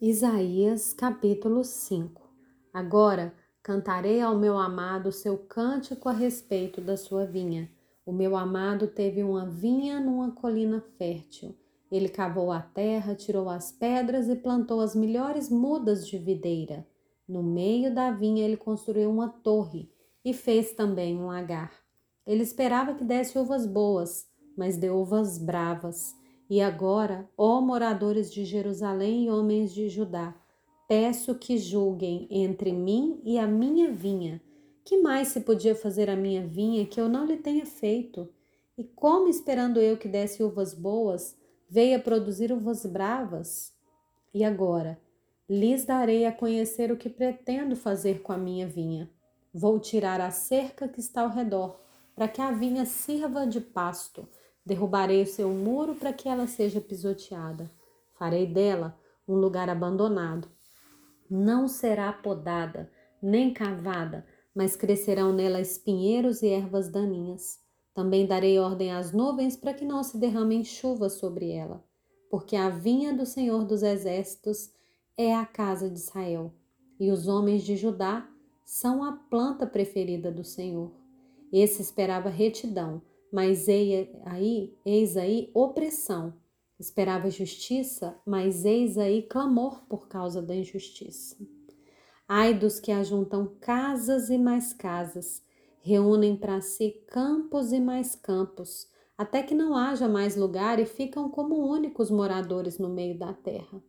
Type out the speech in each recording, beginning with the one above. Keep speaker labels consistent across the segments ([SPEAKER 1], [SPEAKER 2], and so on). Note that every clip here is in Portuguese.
[SPEAKER 1] Isaías capítulo 5 Agora cantarei ao meu amado seu cântico a respeito da sua vinha. O meu amado teve uma vinha numa colina fértil. Ele cavou a terra, tirou as pedras e plantou as melhores mudas de videira. No meio da vinha ele construiu uma torre e fez também um lagar. Ele esperava que desse uvas boas, mas deu uvas bravas. E agora, ó moradores de Jerusalém e homens de Judá, peço que julguem entre mim e a minha vinha. Que mais se podia fazer a minha vinha que eu não lhe tenha feito? E como, esperando eu que desse uvas boas, veio a produzir uvas bravas? E agora, lhes darei a conhecer o que pretendo fazer com a minha vinha. Vou tirar a cerca que está ao redor, para que a vinha sirva de pasto Derrubarei o seu muro para que ela seja pisoteada. Farei dela um lugar abandonado. Não será podada, nem cavada, mas crescerão nela espinheiros e ervas daninhas. Também darei ordem às nuvens para que não se derramem chuva sobre ela, porque a vinha do Senhor dos Exércitos é a casa de Israel, e os homens de Judá são a planta preferida do Senhor. Esse esperava retidão, mas aí, eis aí opressão. Esperava justiça, mas eis aí clamor por causa da injustiça. Ai dos que ajuntam casas e mais casas, reúnem para si campos e mais campos, até que não haja mais lugar e ficam como únicos moradores no meio da terra.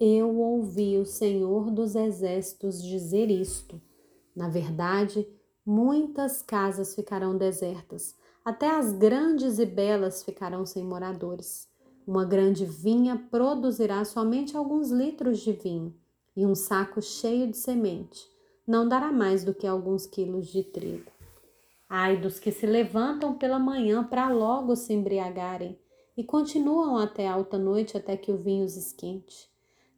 [SPEAKER 1] Eu ouvi o Senhor dos Exércitos dizer isto. Na verdade, muitas casas ficarão desertas, até as grandes e belas ficarão sem moradores. Uma grande vinha produzirá somente alguns litros de vinho, e um saco cheio de semente não dará mais do que alguns quilos de trigo. Ai dos que se levantam pela manhã para logo se embriagarem e continuam até alta noite até que o vinho os esquente.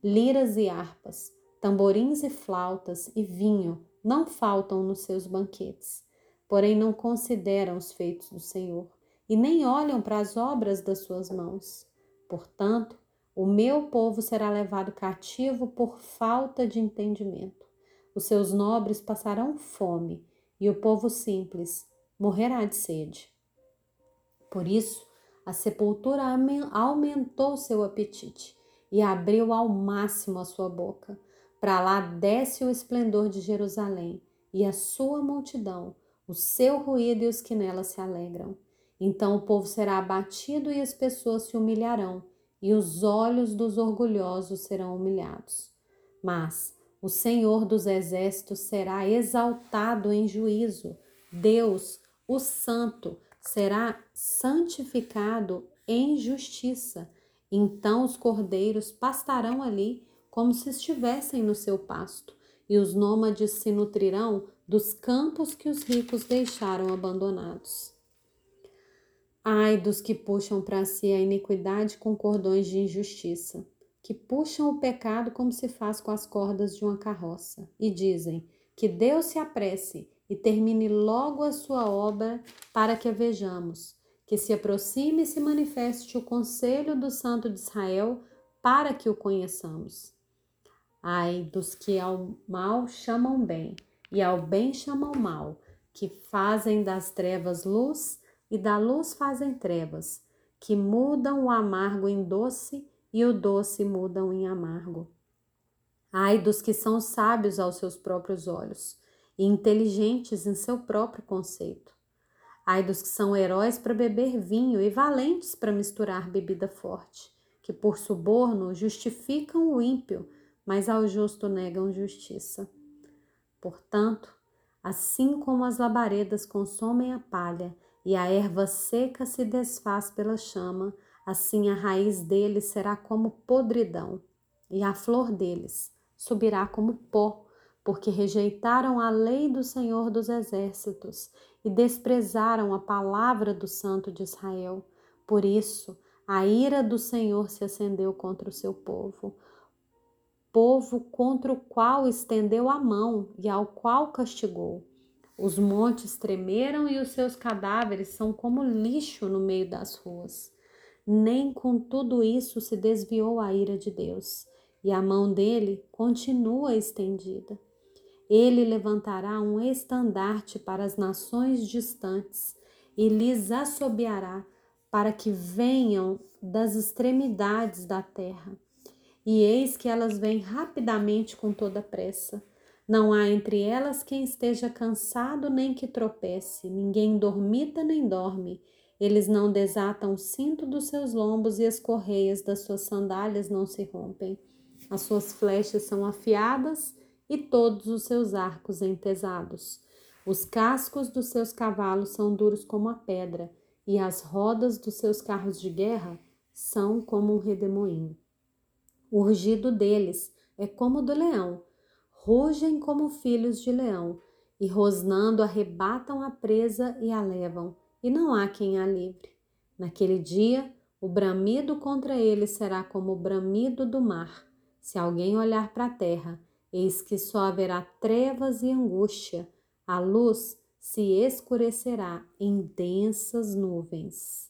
[SPEAKER 1] Liras e harpas, tamborins e flautas e vinho não faltam nos seus banquetes porém não consideram os feitos do Senhor e nem olham para as obras das suas mãos. Portanto, o meu povo será levado cativo por falta de entendimento. Os seus nobres passarão fome e o povo simples morrerá de sede. Por isso, a sepultura aumentou seu apetite e abriu ao máximo a sua boca. Para lá desce o esplendor de Jerusalém e a sua multidão o seu ruído e os que nela se alegram. Então o povo será abatido e as pessoas se humilharão, e os olhos dos orgulhosos serão humilhados. Mas o Senhor dos exércitos será exaltado em juízo. Deus, o Santo, será santificado em justiça. Então os cordeiros pastarão ali como se estivessem no seu pasto, e os nômades se nutrirão dos campos que os ricos deixaram abandonados. Ai dos que puxam para si a iniquidade com cordões de injustiça, que puxam o pecado como se faz com as cordas de uma carroça, e dizem: Que Deus se apresse e termine logo a sua obra para que a vejamos, que se aproxime e se manifeste o conselho do Santo de Israel para que o conheçamos. Ai dos que ao mal chamam bem e ao bem chamam mal, que fazem das trevas luz e da luz fazem trevas, que mudam o amargo em doce e o doce mudam em amargo. Ai dos que são sábios aos seus próprios olhos e inteligentes em seu próprio conceito. Ai dos que são heróis para beber vinho e valentes para misturar bebida forte, que por suborno justificam o ímpio, mas ao justo negam justiça. Portanto, assim como as labaredas consomem a palha e a erva seca se desfaz pela chama, assim a raiz deles será como podridão, e a flor deles subirá como pó, porque rejeitaram a lei do Senhor dos Exércitos e desprezaram a palavra do Santo de Israel. Por isso, a ira do Senhor se acendeu contra o seu povo povo contra o qual estendeu a mão e ao qual castigou. Os montes tremeram e os seus cadáveres são como lixo no meio das ruas. Nem com tudo isso se desviou a ira de Deus, e a mão dele continua estendida. Ele levantará um estandarte para as nações distantes e lhes assobiará para que venham das extremidades da terra. E eis que elas vêm rapidamente com toda pressa. Não há entre elas quem esteja cansado nem que tropece, ninguém dormita nem dorme. Eles não desatam o cinto dos seus lombos e as correias das suas sandálias não se rompem. As suas flechas são afiadas e todos os seus arcos entesados. Os cascos dos seus cavalos são duros como a pedra, e as rodas dos seus carros de guerra são como um redemoinho. O rugido deles é como o do leão, rugem como filhos de leão, e rosnando arrebatam a presa e a levam, e não há quem a livre. Naquele dia, o bramido contra eles será como o bramido do mar. Se alguém olhar para a terra, eis que só haverá trevas e angústia, a luz se escurecerá em densas nuvens.